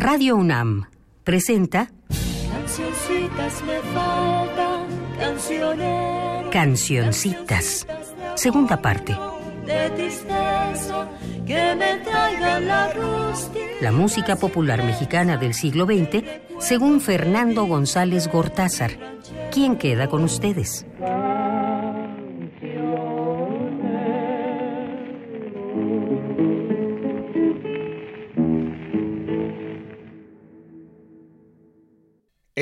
Radio UNAM presenta Cancioncitas me faltan. Cancioncitas. Segunda parte. De tristeza que me traigan la. La música popular mexicana del siglo XX, según Fernando González Gortázar. ¿Quién queda con ustedes?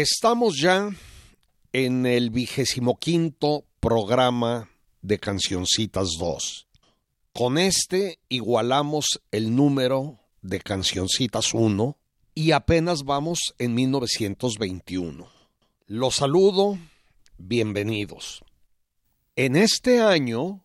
Estamos ya en el vigésimo quinto programa de Cancioncitas 2. Con este igualamos el número de Cancioncitas 1 y apenas vamos en 1921. Los saludo, bienvenidos. En este año,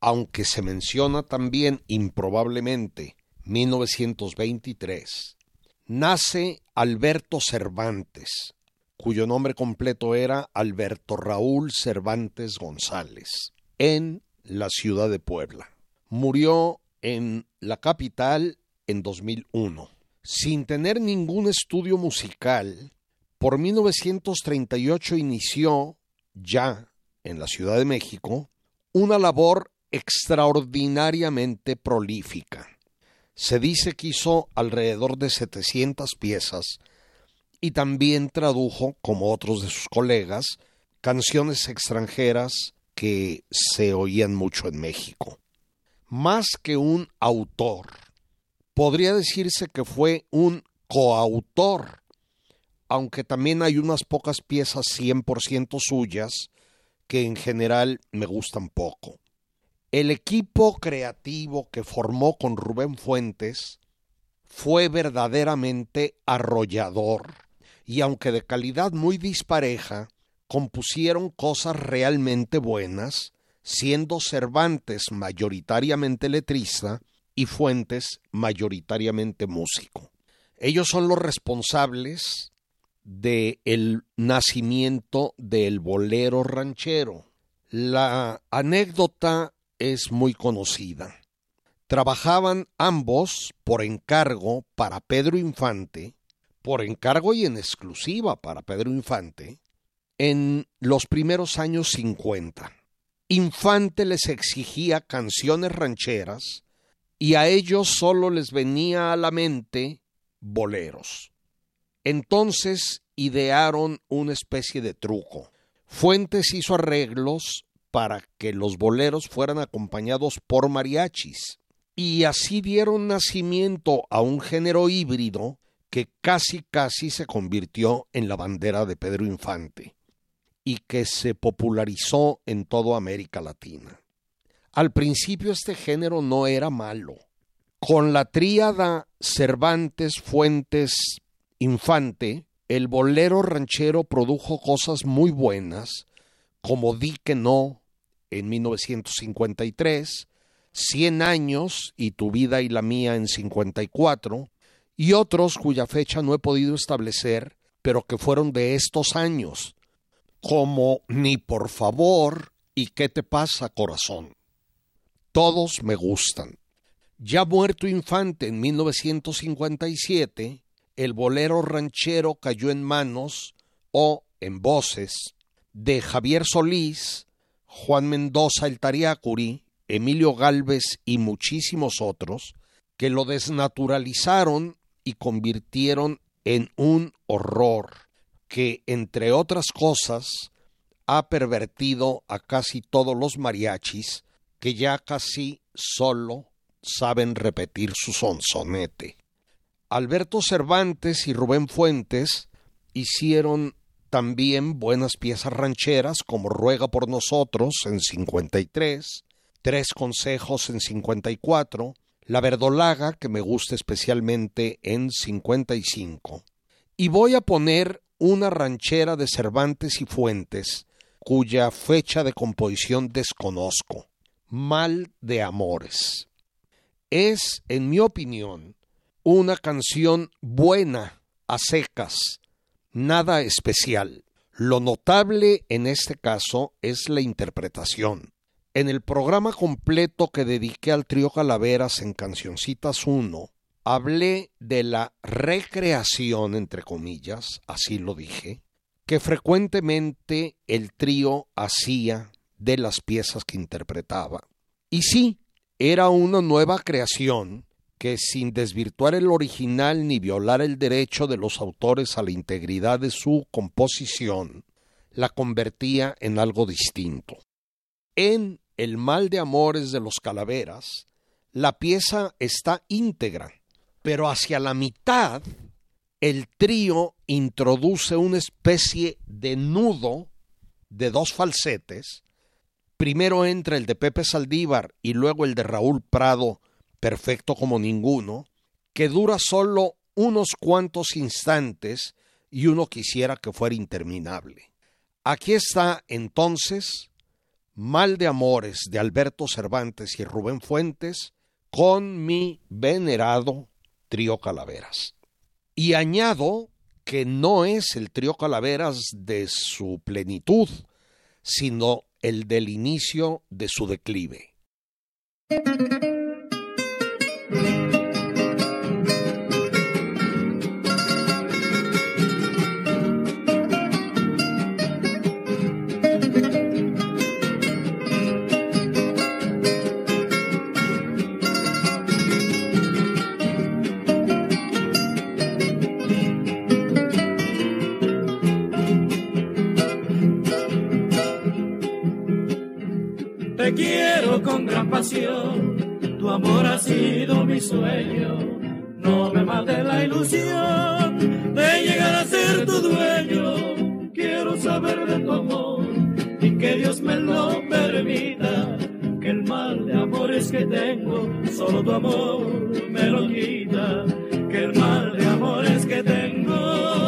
aunque se menciona también improbablemente 1923, nace Alberto Cervantes, cuyo nombre completo era Alberto Raúl Cervantes González, en la ciudad de Puebla. Murió en la capital en 2001. Sin tener ningún estudio musical, por 1938 inició, ya en la Ciudad de México, una labor extraordinariamente prolífica. Se dice que hizo alrededor de 700 piezas y también tradujo, como otros de sus colegas, canciones extranjeras que se oían mucho en México. Más que un autor, podría decirse que fue un coautor, aunque también hay unas pocas piezas 100% suyas que en general me gustan poco. El equipo creativo que formó con Rubén Fuentes fue verdaderamente arrollador y aunque de calidad muy dispareja, compusieron cosas realmente buenas, siendo Cervantes mayoritariamente letrista y Fuentes mayoritariamente músico. Ellos son los responsables de el nacimiento del bolero ranchero. La anécdota es muy conocida. Trabajaban ambos por encargo para Pedro Infante por encargo y en exclusiva para Pedro Infante, en los primeros años 50. Infante les exigía canciones rancheras y a ellos solo les venía a la mente boleros. Entonces idearon una especie de truco. Fuentes hizo arreglos para que los boleros fueran acompañados por mariachis y así dieron nacimiento a un género híbrido que casi casi se convirtió en la bandera de Pedro Infante y que se popularizó en toda América Latina. Al principio este género no era malo. Con la tríada Cervantes, Fuentes, Infante, el bolero ranchero produjo cosas muy buenas, como Di que no en 1953, Cien años y tu vida y la mía en 54, y otros cuya fecha no he podido establecer, pero que fueron de estos años, como Ni por favor y ¿Qué te pasa, corazón? Todos me gustan. Ya muerto Infante en 1957, el bolero ranchero cayó en manos o en voces de Javier Solís, Juan Mendoza el Tariacuri, Emilio Galvez y muchísimos otros, que lo desnaturalizaron y convirtieron en un horror que, entre otras cosas, ha pervertido a casi todos los mariachis que ya casi solo saben repetir su sonsonete. Alberto Cervantes y Rubén Fuentes hicieron también buenas piezas rancheras como Ruega por nosotros en 53, Tres consejos en 54, la verdolaga, que me gusta especialmente en 55. Y voy a poner una ranchera de Cervantes y Fuentes, cuya fecha de composición desconozco. Mal de Amores. Es, en mi opinión, una canción buena, a secas, nada especial. Lo notable en este caso es la interpretación. En el programa completo que dediqué al trío Calaveras en Cancioncitas 1, hablé de la recreación, entre comillas, así lo dije, que frecuentemente el trío hacía de las piezas que interpretaba. Y sí, era una nueva creación que sin desvirtuar el original ni violar el derecho de los autores a la integridad de su composición, la convertía en algo distinto. En El mal de amores de los calaveras, la pieza está íntegra, pero hacia la mitad el trío introduce una especie de nudo de dos falsetes. Primero entra el de Pepe Saldívar y luego el de Raúl Prado perfecto como ninguno, que dura solo unos cuantos instantes y uno quisiera que fuera interminable. Aquí está entonces Mal de Amores de Alberto Cervantes y Rubén Fuentes con mi venerado trío Calaveras. Y añado que no es el trío Calaveras de su plenitud, sino el del inicio de su declive. Tu amor ha sido mi sueño, no me mate la ilusión de llegar a ser tu dueño. Quiero saber de tu amor y que Dios me lo permita. Que el mal de amores que tengo, solo tu amor me lo quita. Que el mal de amores que tengo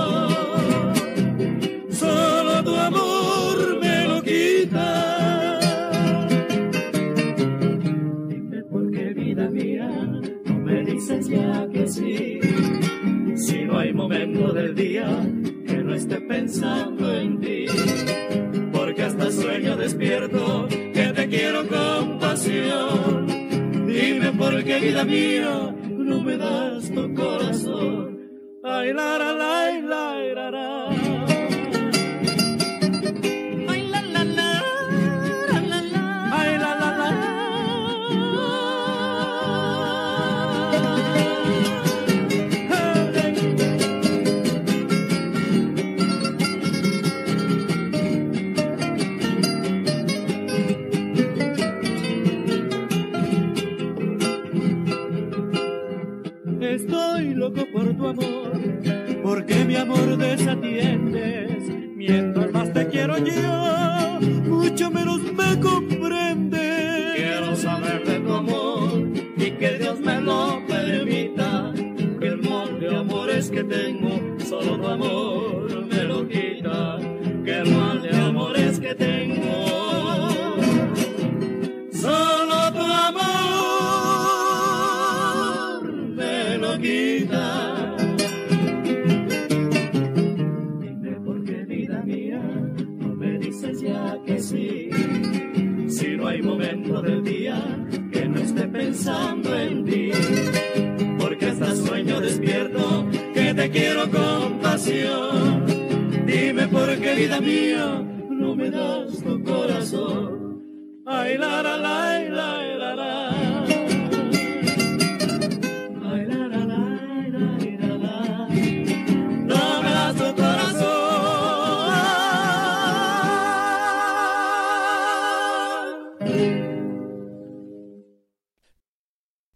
Si no hay momento del día que no esté pensando en ti, porque hasta sueño despierto que te quiero con pasión. Dime por qué vida mía no me das tu corazón. Ay, la, la, la, la, la, la. Amor desatiendes, mientras más te quiero yo, mucho menos me comprendes. Quiero saber de tu amor y que Dios me lo permita, que el mal de amores que tengo, solo tu amor Vida mía no me das tu corazón. Ay, la, la, la, la, la, la.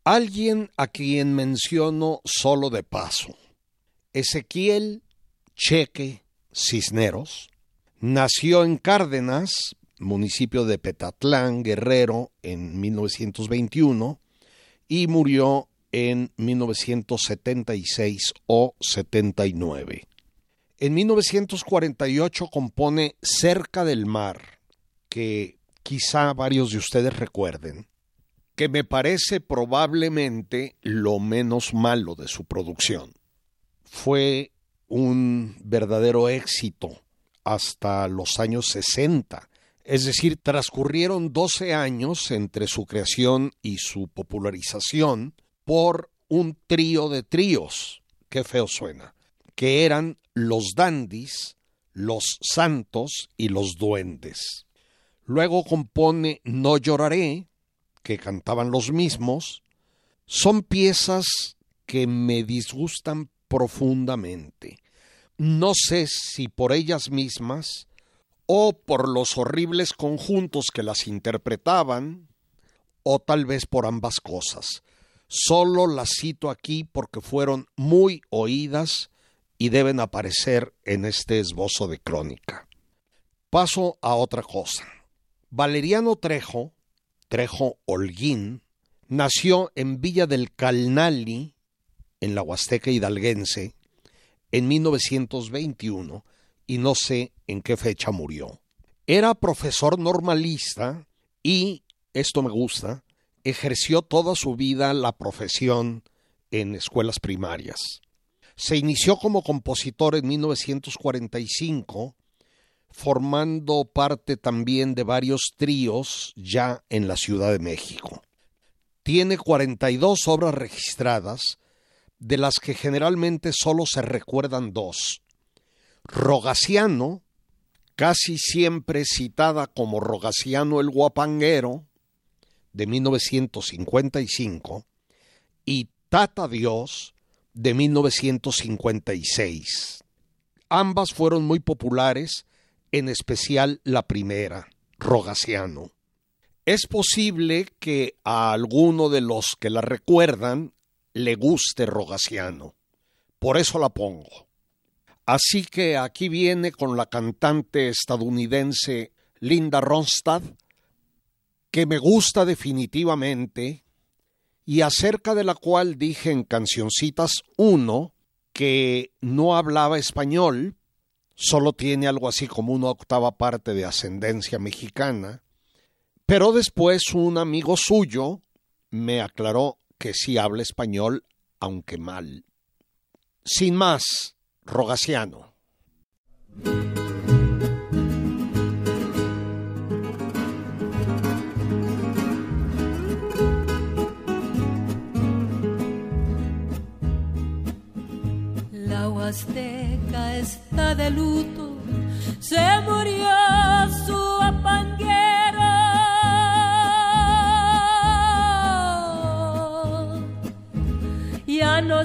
Alguien a quien menciono solo de paso. Ezequiel Cheque Cisneros nació en Cárdenas, municipio de Petatlán, Guerrero, en 1921 y murió en 1976 o 79. En 1948 compone Cerca del Mar, que quizá varios de ustedes recuerden, que me parece probablemente lo menos malo de su producción. Fue un verdadero éxito hasta los años 60, es decir, transcurrieron 12 años entre su creación y su popularización por un trío de tríos, qué feo suena, que eran los dandis, los santos y los duendes. Luego compone No lloraré, que cantaban los mismos. Son piezas que me disgustan profundamente. No sé si por ellas mismas o por los horribles conjuntos que las interpretaban, o tal vez por ambas cosas. Solo las cito aquí porque fueron muy oídas y deben aparecer en este esbozo de crónica. Paso a otra cosa. Valeriano Trejo, Trejo Holguín, nació en Villa del Calnali, en la Huasteca hidalguense, en 1921 y no sé en qué fecha murió. Era profesor normalista y, esto me gusta, ejerció toda su vida la profesión en escuelas primarias. Se inició como compositor en 1945, formando parte también de varios tríos ya en la Ciudad de México. Tiene 42 obras registradas, de las que generalmente solo se recuerdan dos. Rogaciano, casi siempre citada como Rogaciano el Guapanguero, de 1955, y Tata Dios, de 1956. Ambas fueron muy populares, en especial la primera, Rogaciano. Es posible que a alguno de los que la recuerdan le guste Rogaciano. Por eso la pongo. Así que aquí viene con la cantante estadounidense Linda Ronstadt, que me gusta definitivamente y acerca de la cual dije en Cancioncitas 1 que no hablaba español, solo tiene algo así como una octava parte de ascendencia mexicana, pero después un amigo suyo me aclaró que sí habla español, aunque mal. Sin más, Rogaciano. azteca está de luto, se murió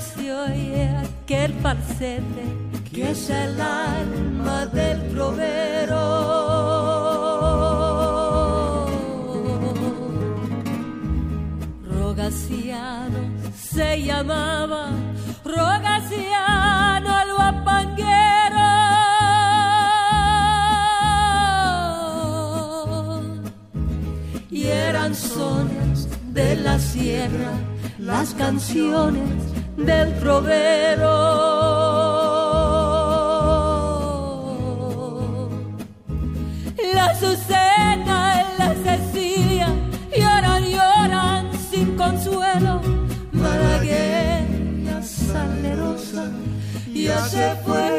se oye aquel falsete que es el alma del trovero. Rogaciano se llamaba Rogaciano al guapanguero. Y eran sones de la sierra, las canciones del trovero. La Azucena, la Cecilia, lloran, lloran sin consuelo. Malagueña salerosa ya se fue.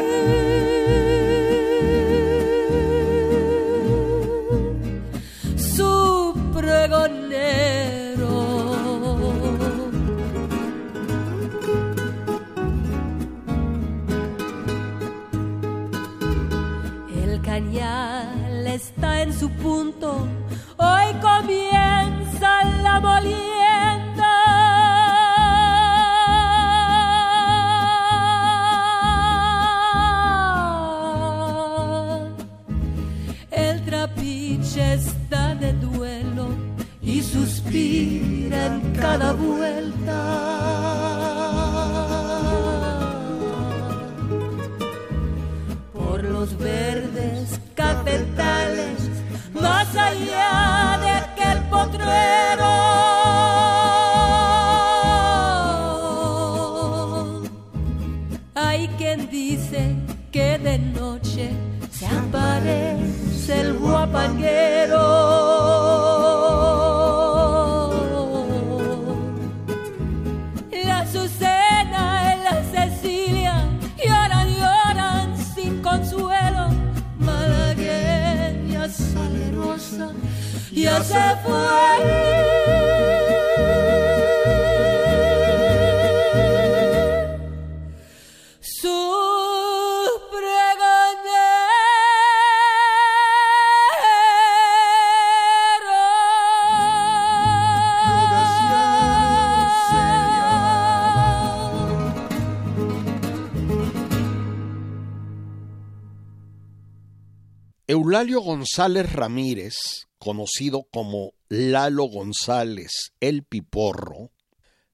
ya se fue. Eulalio González Ramírez conocido como Lalo González el Piporro,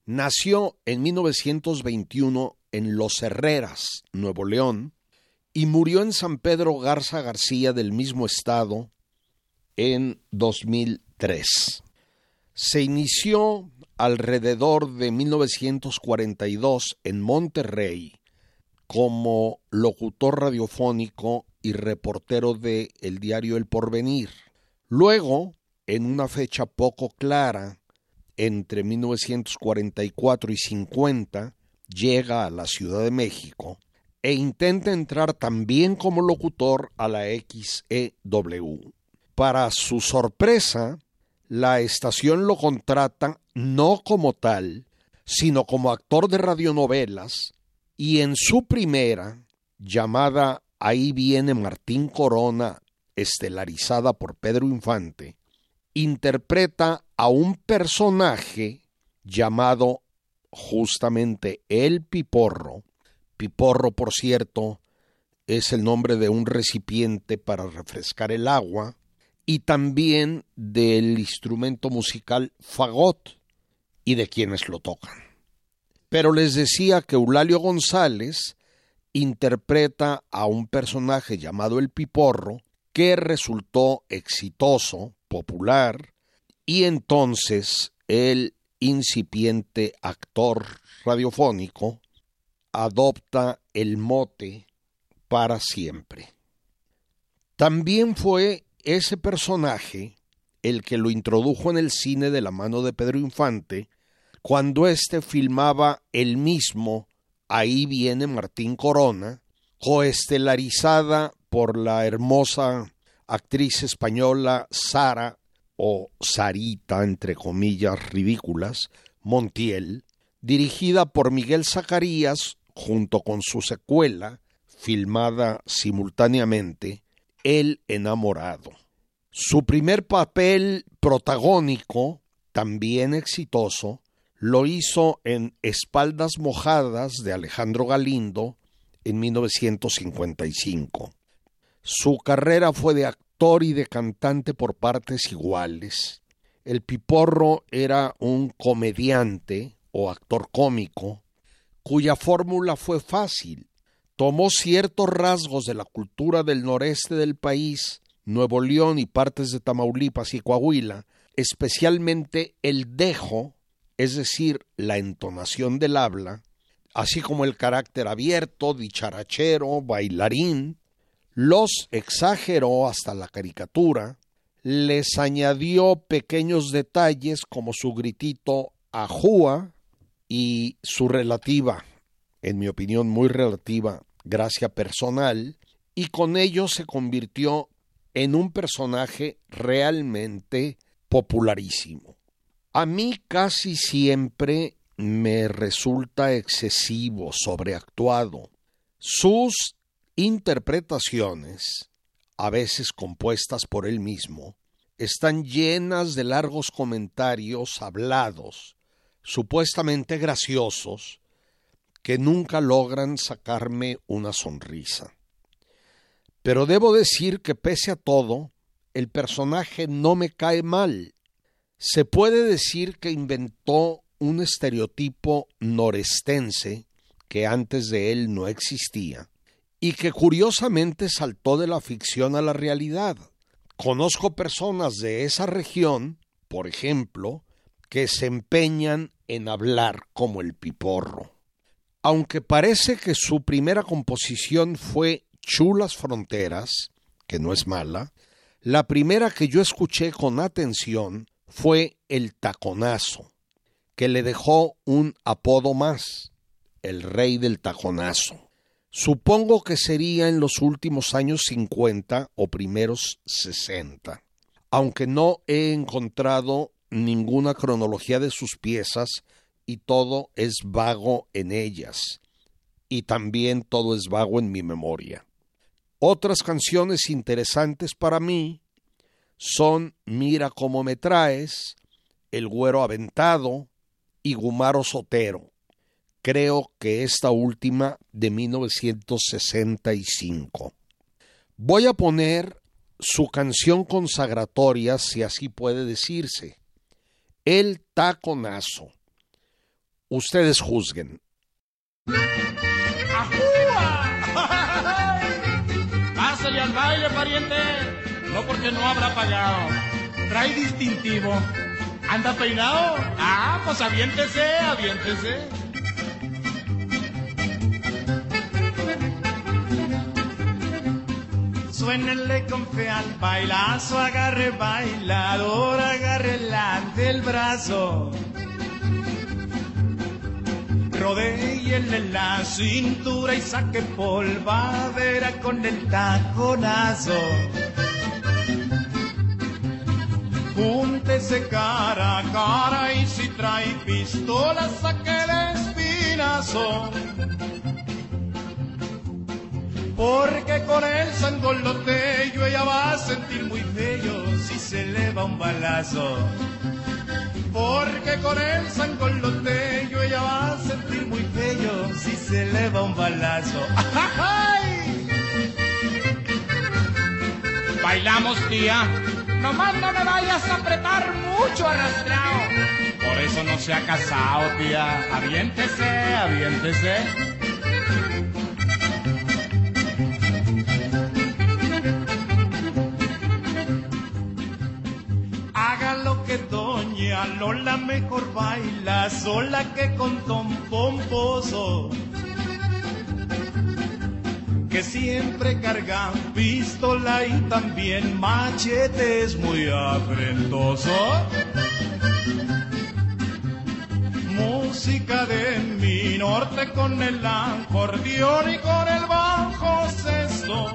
nació en 1921 en Los Herreras, Nuevo León, y murió en San Pedro Garza García del mismo estado en 2003. Se inició alrededor de 1942 en Monterrey como locutor radiofónico y reportero de el diario El Porvenir. Luego, en una fecha poco clara, entre 1944 y 50, llega a la Ciudad de México e intenta entrar también como locutor a la XEW. Para su sorpresa, la estación lo contrata no como tal, sino como actor de radionovelas, y en su primera, llamada Ahí viene Martín Corona, estelarizada por Pedro Infante, interpreta a un personaje llamado justamente El Piporro. Piporro, por cierto, es el nombre de un recipiente para refrescar el agua y también del instrumento musical fagot y de quienes lo tocan. Pero les decía que Eulalio González interpreta a un personaje llamado el Piporro que resultó exitoso, popular, y entonces el incipiente actor radiofónico adopta el mote para siempre. También fue ese personaje el que lo introdujo en el cine de la mano de Pedro Infante cuando éste filmaba el mismo Ahí viene Martín Corona, coestelarizada por la hermosa actriz española Sara o Sarita, entre comillas ridículas, Montiel, dirigida por Miguel Zacarías junto con su secuela, filmada simultáneamente, El enamorado. Su primer papel protagónico, también exitoso, lo hizo en Espaldas Mojadas de Alejandro Galindo en 1955. Su carrera fue de actor y de cantante por partes iguales. El Piporro era un comediante o actor cómico cuya fórmula fue fácil. Tomó ciertos rasgos de la cultura del noreste del país, Nuevo León y partes de Tamaulipas y Coahuila, especialmente el dejo es decir, la entonación del habla, así como el carácter abierto, dicharachero, bailarín, los exageró hasta la caricatura, les añadió pequeños detalles como su gritito ajúa y su relativa, en mi opinión muy relativa, gracia personal, y con ello se convirtió en un personaje realmente popularísimo. A mí casi siempre me resulta excesivo, sobreactuado. Sus interpretaciones, a veces compuestas por él mismo, están llenas de largos comentarios hablados, supuestamente graciosos, que nunca logran sacarme una sonrisa. Pero debo decir que pese a todo, el personaje no me cae mal se puede decir que inventó un estereotipo norestense que antes de él no existía y que curiosamente saltó de la ficción a la realidad. Conozco personas de esa región, por ejemplo, que se empeñan en hablar como el piporro. Aunque parece que su primera composición fue Chulas Fronteras, que no es mala, la primera que yo escuché con atención fue el taconazo, que le dejó un apodo más, el rey del taconazo. Supongo que sería en los últimos años 50 o primeros 60, aunque no he encontrado ninguna cronología de sus piezas y todo es vago en ellas, y también todo es vago en mi memoria. Otras canciones interesantes para mí son Mira cómo me traes, El güero aventado y Gumaro Sotero. Creo que esta última de 1965. Voy a poner su canción consagratoria, si así puede decirse, El Taconazo. Ustedes juzguen. Pásale al baile, pariente. No porque no habrá pagado. Trae distintivo. ¿Anda peinado? Ah, pues aviéntese, aviéntese. Suénenle con fe al bailazo, agarre bailador, agarre del brazo. Rodéyele la cintura y saque polvadera con el taconazo. Júntese cara a cara y si trae pistola saque el espinazo. Porque con el sangolotello ella va a sentir muy bello si se le va un balazo. Porque con el sangolotello ella va a sentir muy bello si se le va un balazo. ¡Ay! Bailamos, tía. Nomás no me vayas a apretar mucho arrastrado. Por eso no se ha casado, tía. Aviéntese, aviéntese. Lola mejor baila sola que con Tom Pomposo que siempre cargan pistola y también machetes muy afrentoso. Música de mi norte con el acordeón y con el bajo sexto.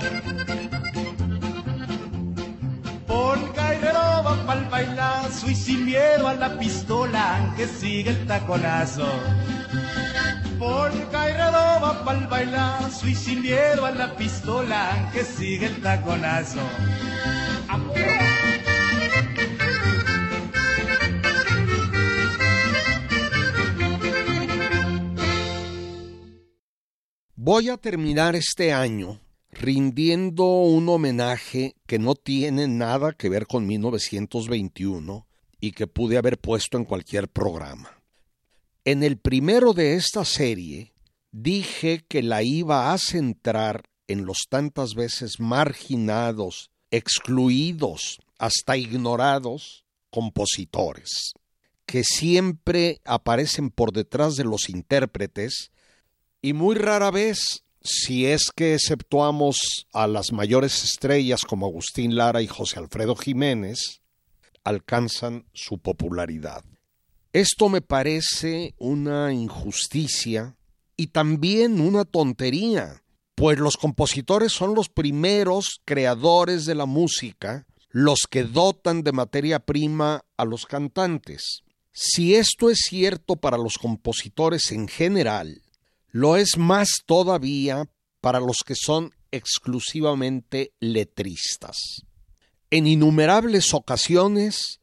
Polka y va pa'l bailazo y sin miedo a la pistola que sigue el taconazo. Polka y redoba pa'l bailazo y sin miedo a la pistola que sigue el taconazo. Voy a terminar este año rindiendo un homenaje que no tiene nada que ver con 1921 y que pude haber puesto en cualquier programa. En el primero de esta serie dije que la iba a centrar en los tantas veces marginados, excluidos, hasta ignorados compositores, que siempre aparecen por detrás de los intérpretes y muy rara vez, si es que exceptuamos a las mayores estrellas como Agustín Lara y José Alfredo Jiménez, alcanzan su popularidad. Esto me parece una injusticia y también una tontería, pues los compositores son los primeros creadores de la música, los que dotan de materia prima a los cantantes. Si esto es cierto para los compositores en general, lo es más todavía para los que son exclusivamente letristas. En innumerables ocasiones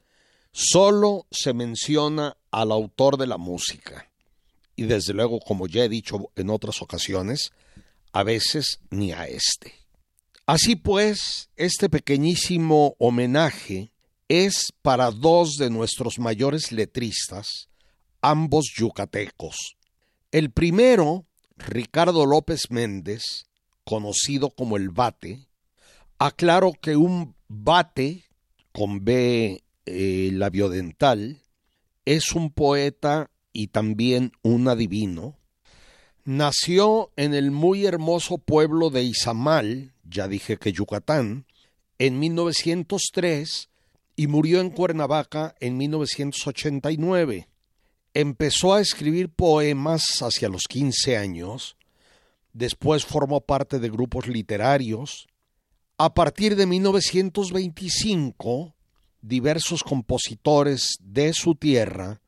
Solo se menciona al autor de la música. Y desde luego, como ya he dicho en otras ocasiones, a veces ni a este. Así pues, este pequeñísimo homenaje es para dos de nuestros mayores letristas, ambos yucatecos. El primero, Ricardo López Méndez, conocido como el Bate, aclaro que un bate con B eh, labiodental, es un poeta y también un adivino. Nació en el muy hermoso pueblo de Izamal, ya dije que Yucatán, en 1903 y murió en Cuernavaca en 1989. Empezó a escribir poemas hacia los 15 años, después formó parte de grupos literarios. A partir de 1925 diversos compositores de su tierra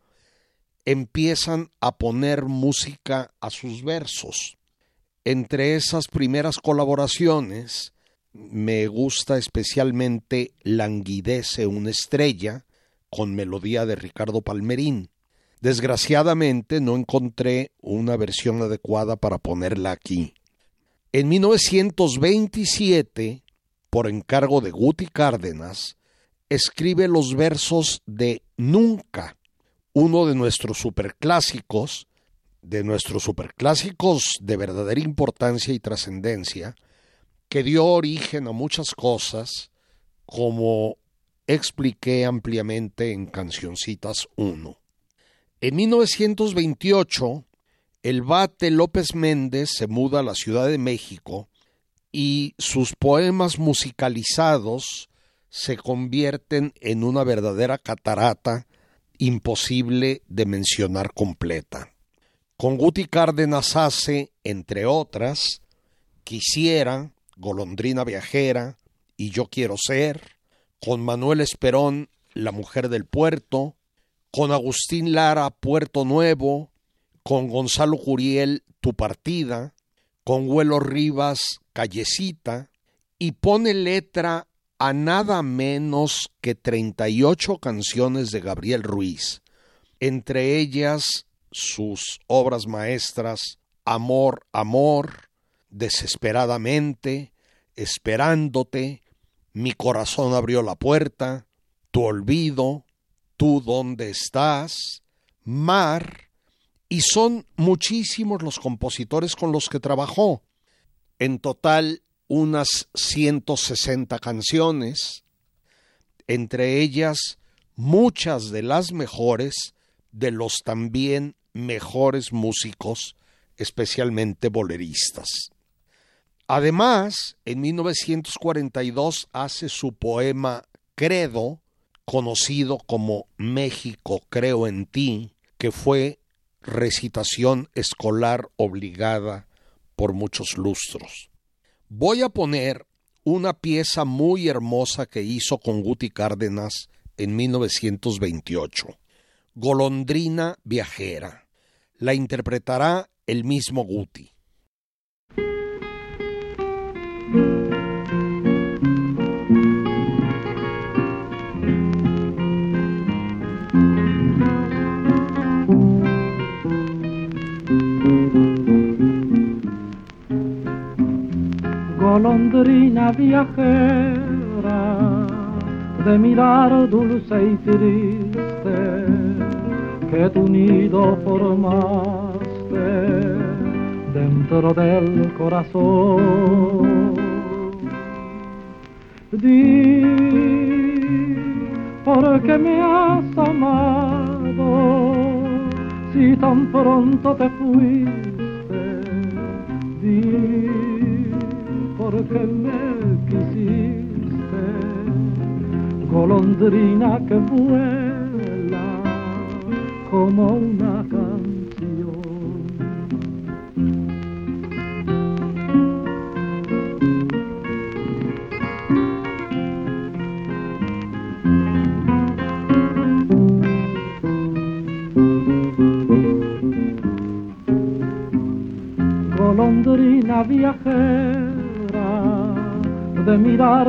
empiezan a poner música a sus versos. Entre esas primeras colaboraciones me gusta especialmente Languidece una estrella con melodía de Ricardo Palmerín. Desgraciadamente no encontré una versión adecuada para ponerla aquí. En 1927 por encargo de Guti Cárdenas, escribe los versos de Nunca, uno de nuestros superclásicos, de nuestros superclásicos de verdadera importancia y trascendencia, que dio origen a muchas cosas, como expliqué ampliamente en Cancioncitas 1. En 1928, el bate López Méndez se muda a la Ciudad de México y sus poemas musicalizados se convierten en una verdadera catarata imposible de mencionar completa. Con Guti Cárdenas hace, entre otras, Quisiera, Golondrina Viajera y Yo Quiero Ser, con Manuel Esperón, La Mujer del Puerto, con Agustín Lara, Puerto Nuevo, con Gonzalo Curiel, Tu Partida, con Huelo Rivas, Callecita, y pone letra a nada menos que 38 canciones de Gabriel Ruiz, entre ellas sus obras maestras Amor, Amor, Desesperadamente, Esperándote, Mi corazón abrió la puerta, Tu olvido, Tú dónde estás, Mar, y son muchísimos los compositores con los que trabajó. En total, unas 160 canciones, entre ellas muchas de las mejores de los también mejores músicos, especialmente boleristas. Además, en 1942 hace su poema Credo, conocido como México creo en ti, que fue recitación escolar obligada por muchos lustros. Voy a poner una pieza muy hermosa que hizo con Guti Cárdenas en 1928, Golondrina Viajera. La interpretará el mismo Guti. Golondrina viajera, de mirar dulce y triste, que tu nido formaste dentro del corazón. Di, ¿por qué me has amado si tan pronto te fuiste? Di, porque me quisiste, golondrina que vuela como una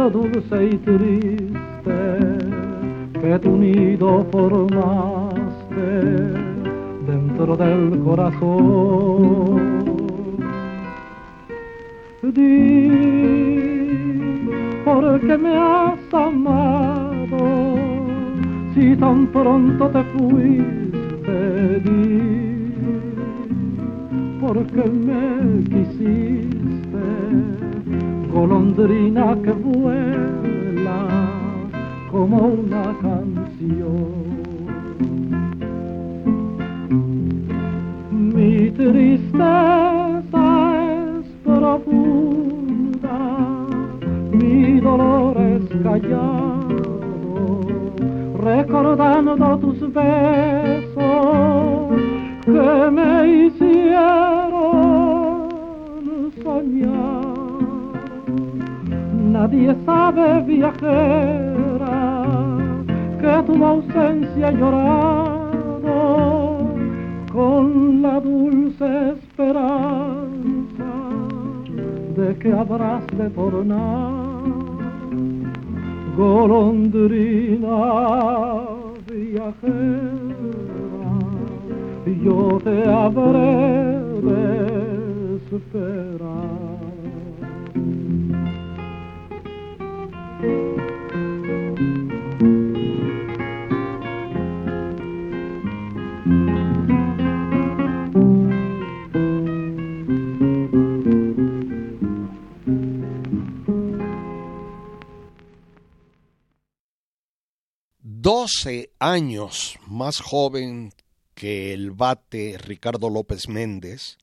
dulce y triste que tu nido formaste dentro del corazón. Di, ¿por qué me has amado si tan pronto te fuiste? Di, ¿por qué me quisiste? Golondrina que vuela como una canción. Mi tristeza es profunda, mi dolor es callado, recordando tus besos que me hicieron soñar Nadie sabe, viajera, que tu ausencia llorado con la dulce esperanza de que habrás de tornar. Golondrina viajera, yo te habré de esperar. 12 años más joven que el bate Ricardo López Méndez,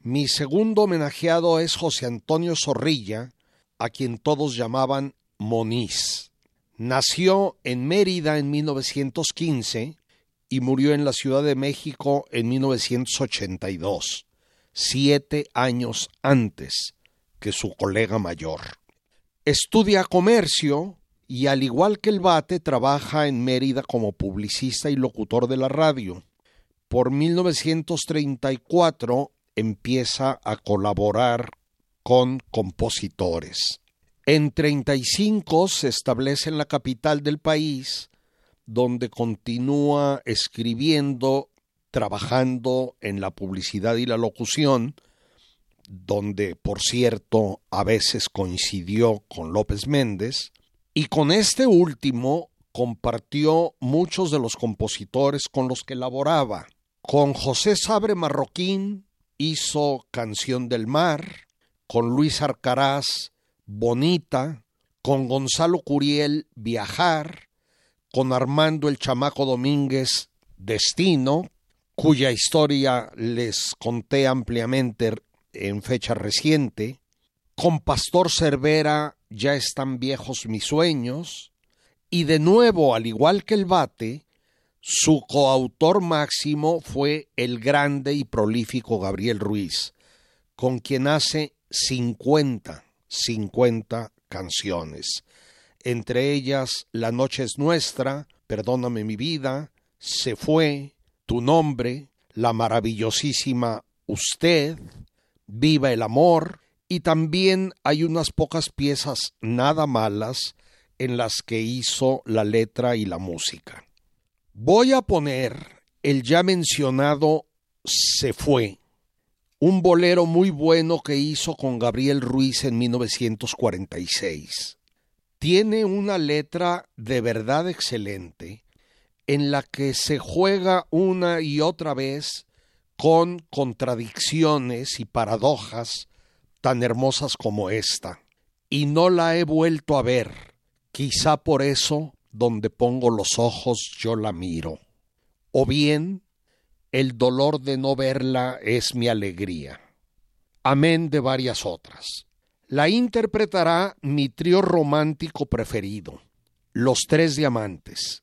mi segundo homenajeado es José Antonio Zorrilla, a quien todos llamaban Moniz. Nació en Mérida en 1915 y murió en la Ciudad de México en 1982, siete años antes que su colega mayor. Estudia comercio y al igual que el bate trabaja en Mérida como publicista y locutor de la radio. Por 1934 empieza a colaborar con compositores. En 35 se establece en la capital del país, donde continúa escribiendo, trabajando en la publicidad y la locución, donde, por cierto, a veces coincidió con López Méndez, y con este último compartió muchos de los compositores con los que laboraba. Con José Sabre Marroquín hizo Canción del Mar, con Luis Arcaraz Bonita, con Gonzalo Curiel Viajar, con Armando el Chamaco Domínguez Destino, cuya historia les conté ampliamente en fecha reciente, con Pastor Cervera Ya están viejos mis sueños, y de nuevo, al igual que el bate, su coautor máximo fue el grande y prolífico Gabriel Ruiz, con quien hace 50 50 canciones, entre ellas La noche es nuestra, Perdóname mi vida, Se fue, Tu nombre, la maravillosísima Usted, Viva el amor, y también hay unas pocas piezas nada malas en las que hizo la letra y la música. Voy a poner el ya mencionado Se fue, un bolero muy bueno que hizo con Gabriel Ruiz en 1946. Tiene una letra de verdad excelente en la que se juega una y otra vez con contradicciones y paradojas tan hermosas como esta. Y no la he vuelto a ver. Quizá por eso donde pongo los ojos yo la miro. O bien el dolor de no verla es mi alegría. Amén de varias otras. La interpretará mi trío romántico preferido, Los Tres Diamantes.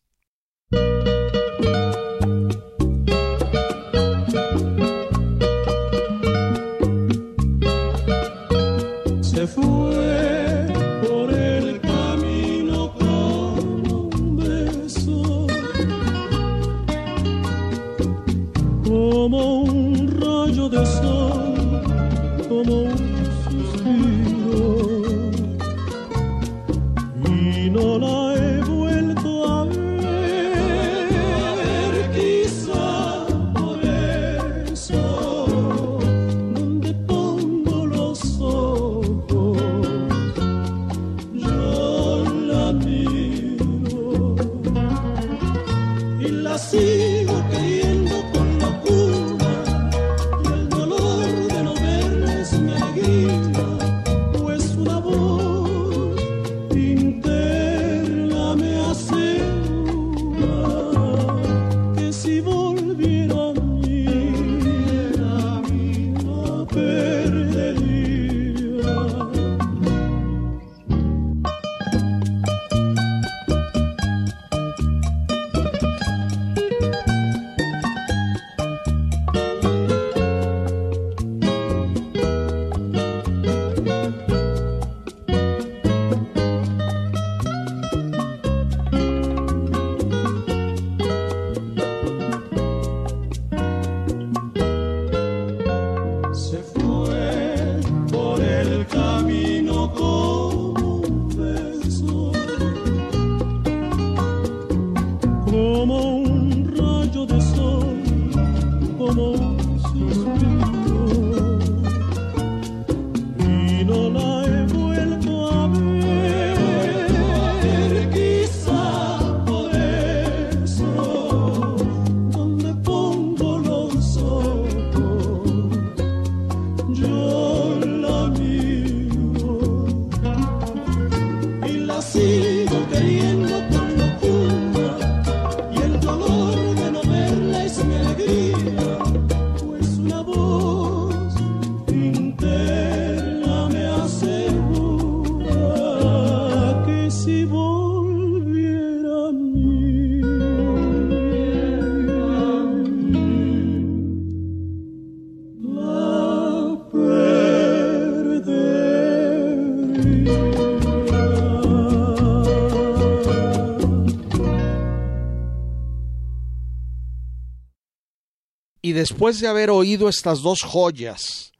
Después de haber oído estas dos joyas,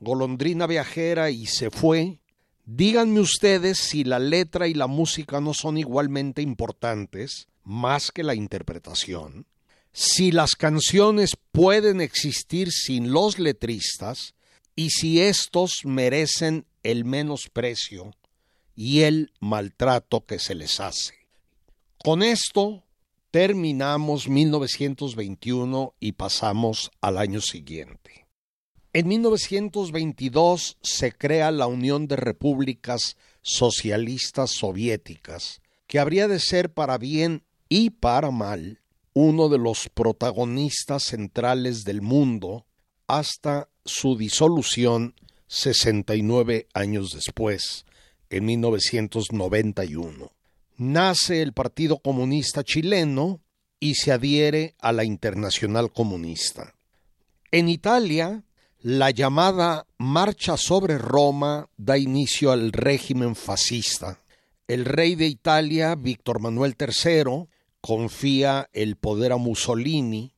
Golondrina Viajera y Se fue, díganme ustedes si la letra y la música no son igualmente importantes, más que la interpretación, si las canciones pueden existir sin los letristas y si estos merecen el menosprecio y el maltrato que se les hace. Con esto terminamos 1921 y pasamos al año siguiente. En 1922 se crea la Unión de Repúblicas Socialistas Soviéticas, que habría de ser para bien y para mal uno de los protagonistas centrales del mundo hasta su disolución 69 años después, en 1991. Nace el Partido Comunista Chileno y se adhiere a la Internacional Comunista. En Italia, la llamada Marcha sobre Roma da inicio al régimen fascista. El rey de Italia, Víctor Manuel III, confía el poder a Mussolini.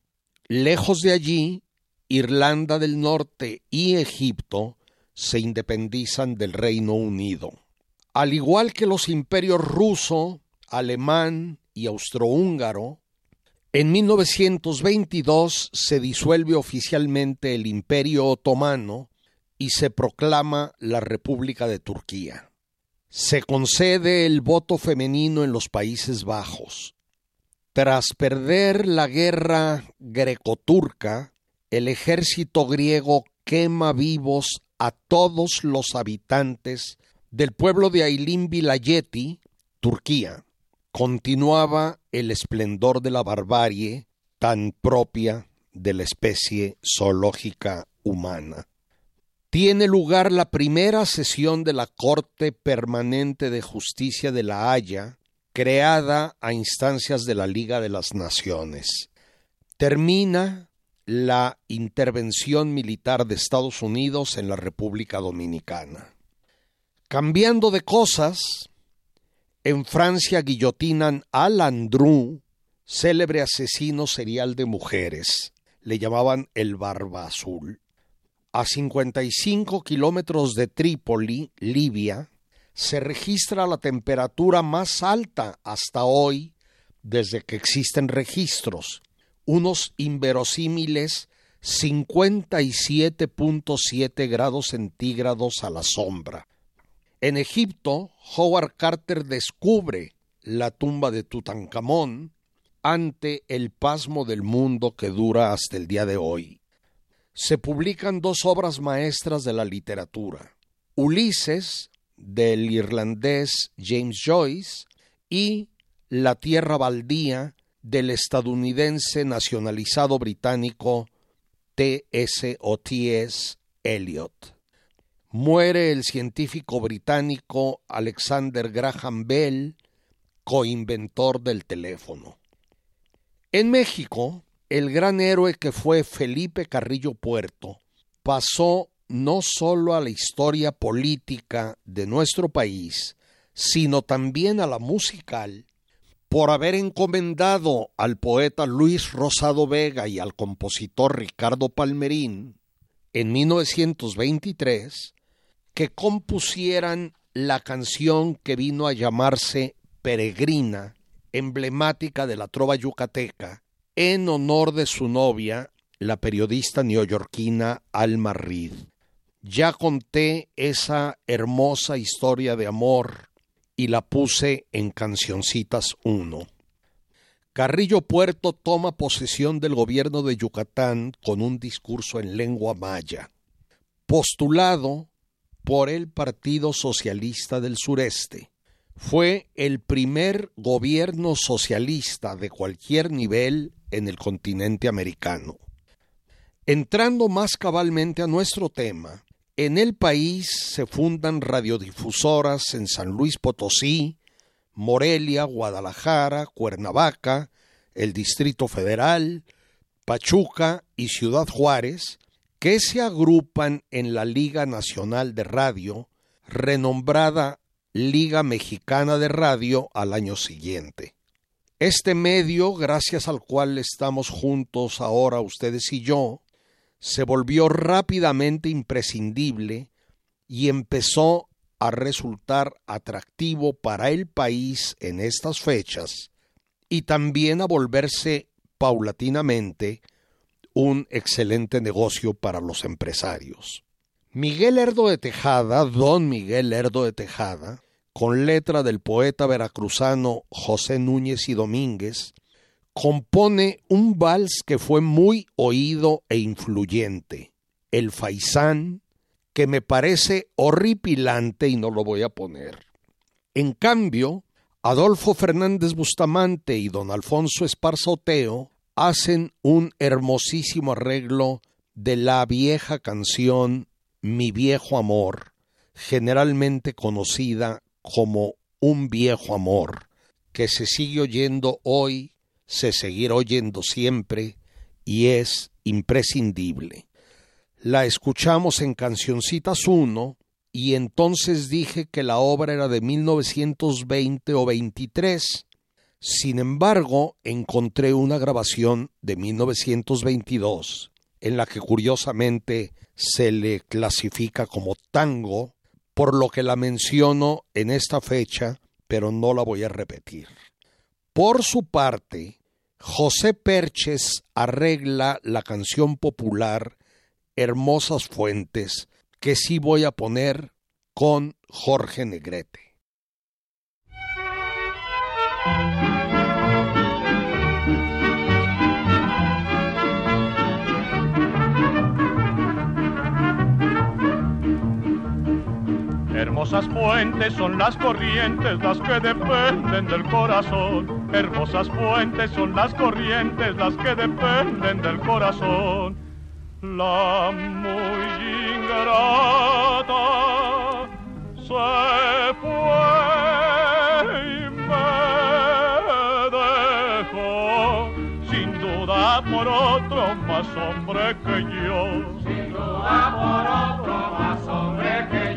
Lejos de allí, Irlanda del Norte y Egipto se independizan del Reino Unido. Al igual que los imperios ruso, alemán y austrohúngaro, en 1922 se disuelve oficialmente el Imperio Otomano y se proclama la República de Turquía. Se concede el voto femenino en los Países Bajos. Tras perder la guerra greco-turca, el ejército griego quema vivos a todos los habitantes del pueblo de Ailín Vilayeti, Turquía continuaba el esplendor de la barbarie tan propia de la especie zoológica humana. Tiene lugar la primera sesión de la Corte Permanente de Justicia de La Haya, creada a instancias de la Liga de las Naciones. Termina la intervención militar de Estados Unidos en la República Dominicana. Cambiando de cosas, en Francia guillotinan a Landru, célebre asesino serial de mujeres. Le llamaban el Barba Azul. A 55 kilómetros de Trípoli, Libia, se registra la temperatura más alta hasta hoy desde que existen registros, unos inverosímiles 57.7 grados centígrados a la sombra. En Egipto, Howard Carter descubre la tumba de Tutankamón ante el pasmo del mundo que dura hasta el día de hoy. Se publican dos obras maestras de la literatura, Ulises, del irlandés James Joyce, y La Tierra Baldía, del estadounidense nacionalizado británico T.S. Eliot muere el científico británico Alexander Graham Bell, coinventor del teléfono. En México, el gran héroe que fue Felipe Carrillo Puerto pasó no solo a la historia política de nuestro país, sino también a la musical, por haber encomendado al poeta Luis Rosado Vega y al compositor Ricardo Palmerín, en 1923, que compusieran la canción que vino a llamarse Peregrina, emblemática de la trova yucateca, en honor de su novia, la periodista neoyorquina Alma Reed. Ya conté esa hermosa historia de amor y la puse en Cancioncitas 1. Carrillo Puerto toma posesión del gobierno de Yucatán con un discurso en lengua maya. Postulado por el Partido Socialista del Sureste. Fue el primer gobierno socialista de cualquier nivel en el continente americano. Entrando más cabalmente a nuestro tema, en el país se fundan radiodifusoras en San Luis Potosí, Morelia, Guadalajara, Cuernavaca, el Distrito Federal, Pachuca y Ciudad Juárez, que se agrupan en la Liga Nacional de Radio, renombrada Liga Mexicana de Radio al año siguiente. Este medio, gracias al cual estamos juntos ahora ustedes y yo, se volvió rápidamente imprescindible y empezó a resultar atractivo para el país en estas fechas y también a volverse paulatinamente un excelente negocio para los empresarios. Miguel Erdo de Tejada, don Miguel Erdo de Tejada, con letra del poeta veracruzano José Núñez y Domínguez, compone un vals que fue muy oído e influyente, el faisán, que me parece horripilante y no lo voy a poner. En cambio, Adolfo Fernández Bustamante y don Alfonso Esparzoteo hacen un hermosísimo arreglo de la vieja canción Mi viejo amor, generalmente conocida como un viejo amor, que se sigue oyendo hoy, se seguirá oyendo siempre y es imprescindible. La escuchamos en Cancioncitas 1 y entonces dije que la obra era de 1920 o 23. Sin embargo, encontré una grabación de 1922 en la que curiosamente se le clasifica como tango por lo que la menciono en esta fecha, pero no la voy a repetir. Por su parte, José Perches arregla la canción popular Hermosas Fuentes, que sí voy a poner con Jorge Negrete. Hermosas fuentes son las corrientes, las que dependen del corazón. Hermosas fuentes son las corrientes, las que dependen del corazón. La muy ingrata se fue y me dejó, sin duda por otro más hombre que yo. Sin duda por otro más hombre que yo.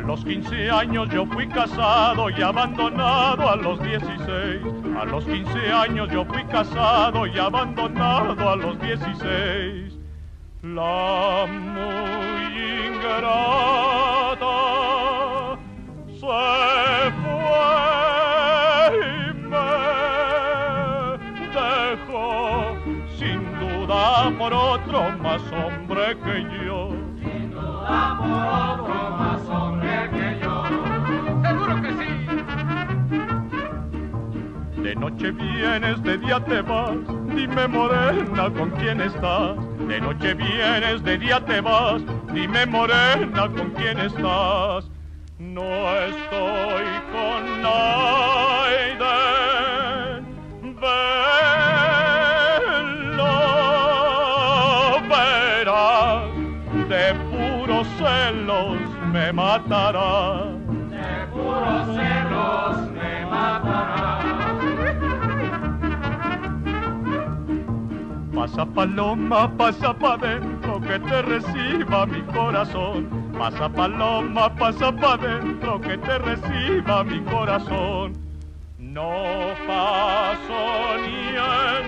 A los 15 años yo fui casado y abandonado a los 16. A los 15 años yo fui casado y abandonado a los 16. La muy ingrata se fue y me dejó sin duda por otro más hombre que yo. De noche vienes, de día te vas, dime morena con quién estás. De noche vienes, de día te vas, dime morena con quién estás. No estoy me matarás. De puros celos me matará. Pasa paloma, pasa pa' dentro, que te reciba mi corazón. Pasa paloma, pasa pa' dentro, que te reciba mi corazón. No paso ni entro,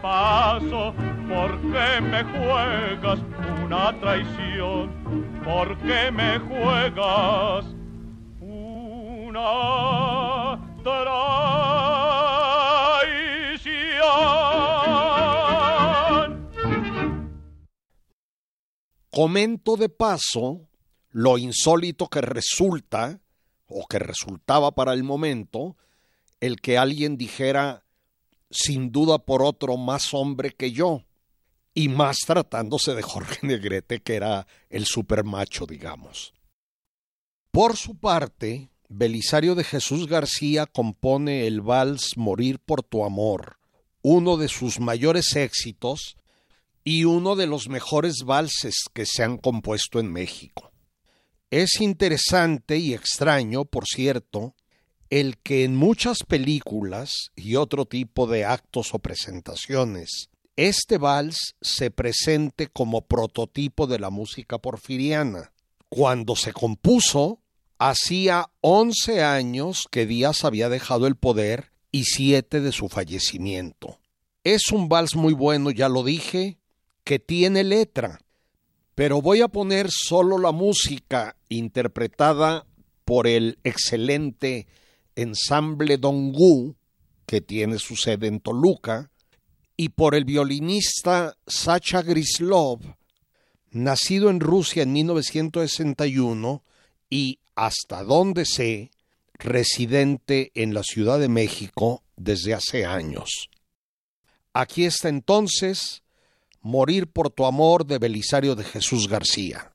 paso, porque me juegas una traición, porque me juegas una traición. Comento de paso lo insólito que resulta, o que resultaba para el momento, el que alguien dijera, sin duda por otro más hombre que yo, y más tratándose de Jorge Negrete, que era el supermacho, digamos. Por su parte, Belisario de Jesús García compone el vals Morir por tu amor, uno de sus mayores éxitos y uno de los mejores valses que se han compuesto en México. Es interesante y extraño, por cierto, el que en muchas películas y otro tipo de actos o presentaciones este vals se presente como prototipo de la música porfiriana. Cuando se compuso, hacía 11 años que Díaz había dejado el poder y siete de su fallecimiento. Es un vals muy bueno, ya lo dije, que tiene letra, pero voy a poner solo la música interpretada por el excelente ensamble Dongu, que tiene su sede en Toluca, y por el violinista Sacha Grislov, nacido en Rusia en 1961 y, hasta donde sé, residente en la Ciudad de México desde hace años. Aquí está entonces Morir por tu amor de Belisario de Jesús García.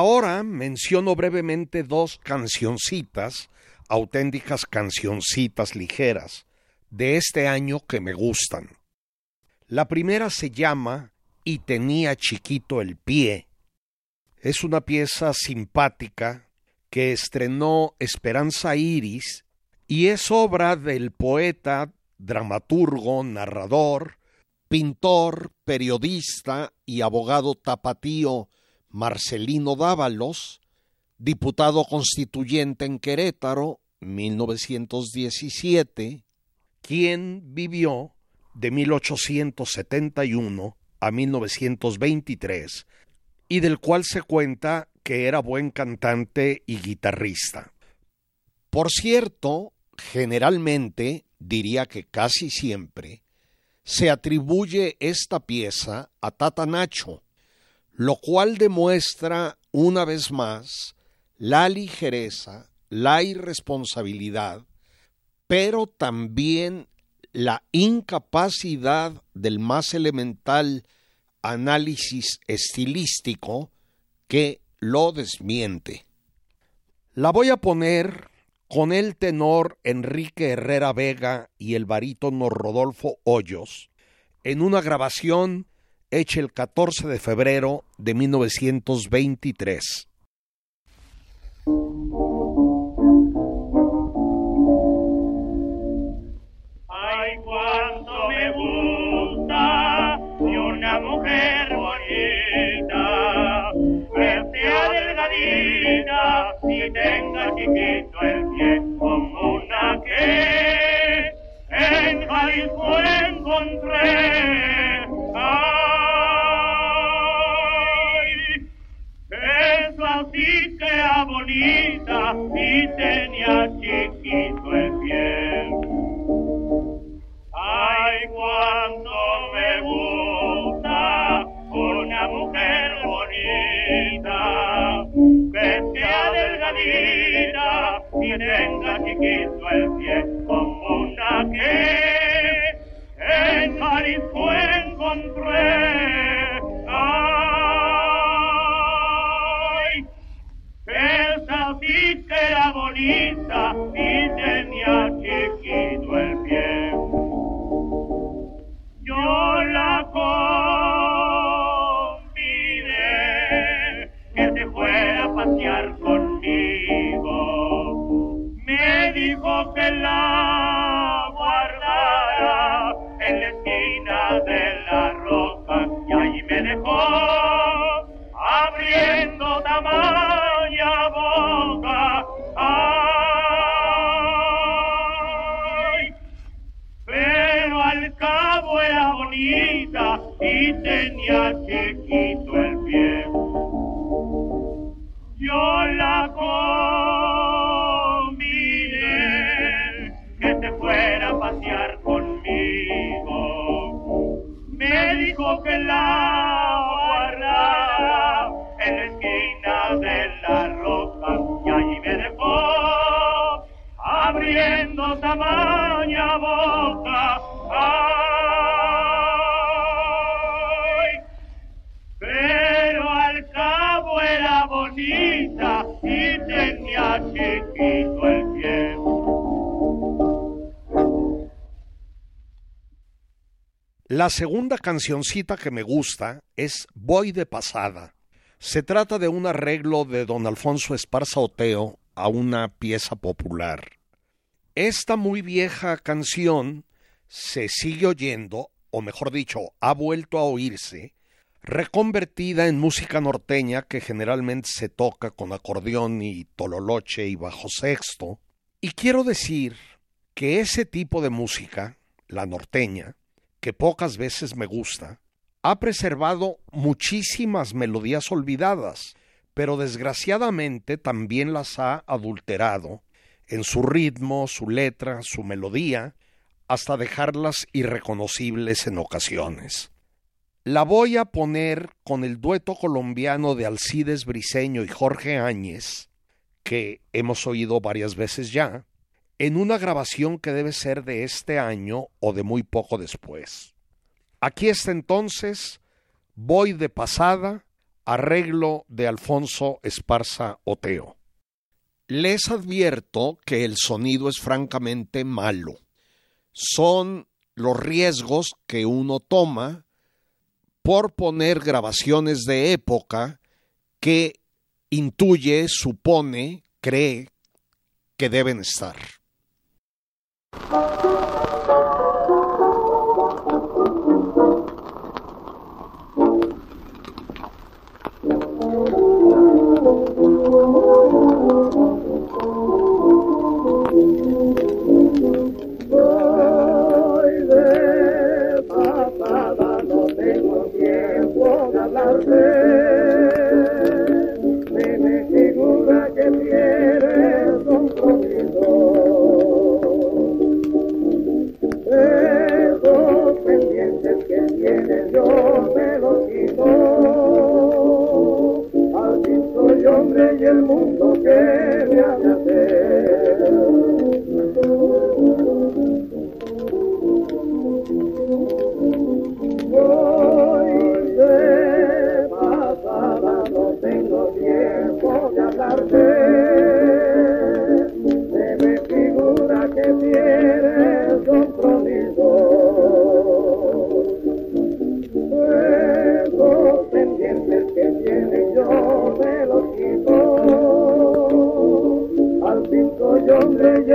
Ahora menciono brevemente dos cancioncitas, auténticas cancioncitas ligeras, de este año que me gustan. La primera se llama Y tenía chiquito el pie. Es una pieza simpática que estrenó Esperanza Iris y es obra del poeta, dramaturgo, narrador, pintor, periodista y abogado tapatío Marcelino Dávalos, diputado constituyente en Querétaro, 1917, quien vivió de 1871 a 1923 y del cual se cuenta que era buen cantante y guitarrista. Por cierto, generalmente, diría que casi siempre, se atribuye esta pieza a Tata Nacho, lo cual demuestra una vez más la ligereza, la irresponsabilidad, pero también la incapacidad del más elemental análisis estilístico que lo desmiente. La voy a poner con el tenor Enrique Herrera Vega y el barítono Rodolfo Hoyos en una grabación hecha el 14 de febrero de 1923. Ay, cuánto me gusta de una mujer bonita, que sea delgadita y tenga chiquito el pie como una era bonita y tenía chiquito el pie. Ay, cuánto me gusta una mujer bonita, que sea delgadita y tenga chiquito el pie como una que en Jalisco encontré. Ay, y tenía chiquito el pie. Yo la convidé que se fuera a pasear conmigo. Me dijo que la guardara en la esquina de la roca y ahí me dejó abriendo tamaña La segunda cancioncita que me gusta es Voy de pasada. Se trata de un arreglo de don Alfonso Esparza Oteo a una pieza popular. Esta muy vieja canción se sigue oyendo, o mejor dicho, ha vuelto a oírse, reconvertida en música norteña que generalmente se toca con acordeón y tololoche y bajo sexto. Y quiero decir que ese tipo de música, la norteña, que pocas veces me gusta, ha preservado muchísimas melodías olvidadas, pero desgraciadamente también las ha adulterado en su ritmo, su letra, su melodía, hasta dejarlas irreconocibles en ocasiones. La voy a poner con el dueto colombiano de Alcides Briceño y Jorge Áñez, que hemos oído varias veces ya, en una grabación que debe ser de este año o de muy poco después. Aquí está entonces, voy de pasada, arreglo de Alfonso Esparza Oteo. Les advierto que el sonido es francamente malo. Son los riesgos que uno toma por poner grabaciones de época que intuye, supone, cree que deben estar. Thank you.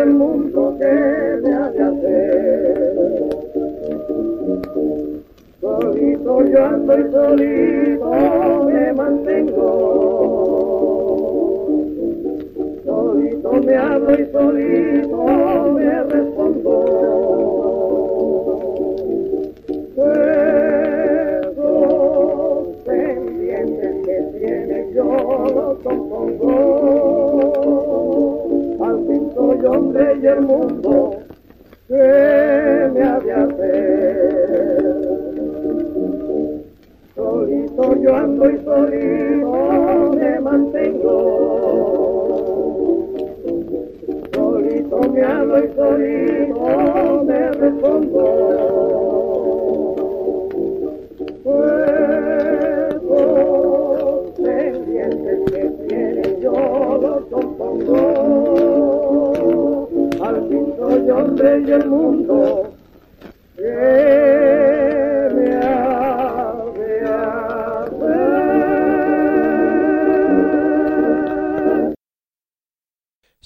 El mundo que me ha de hacer. Solito yo ando y solito me mantengo. Solito me hablo y solito mundo que me ha de hacer. Solito yo ando y solito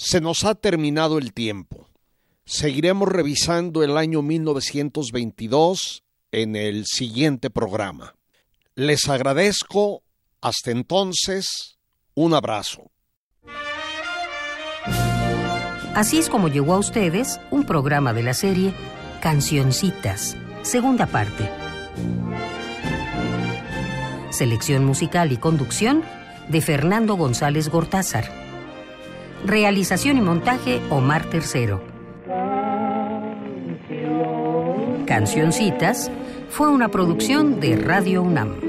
Se nos ha terminado el tiempo. Seguiremos revisando el año 1922 en el siguiente programa. Les agradezco. Hasta entonces, un abrazo. Así es como llegó a ustedes un programa de la serie Cancioncitas, segunda parte. Selección musical y conducción de Fernando González Gortázar. Realización y montaje Omar Tercero. Cancioncitas fue una producción de Radio UNAM.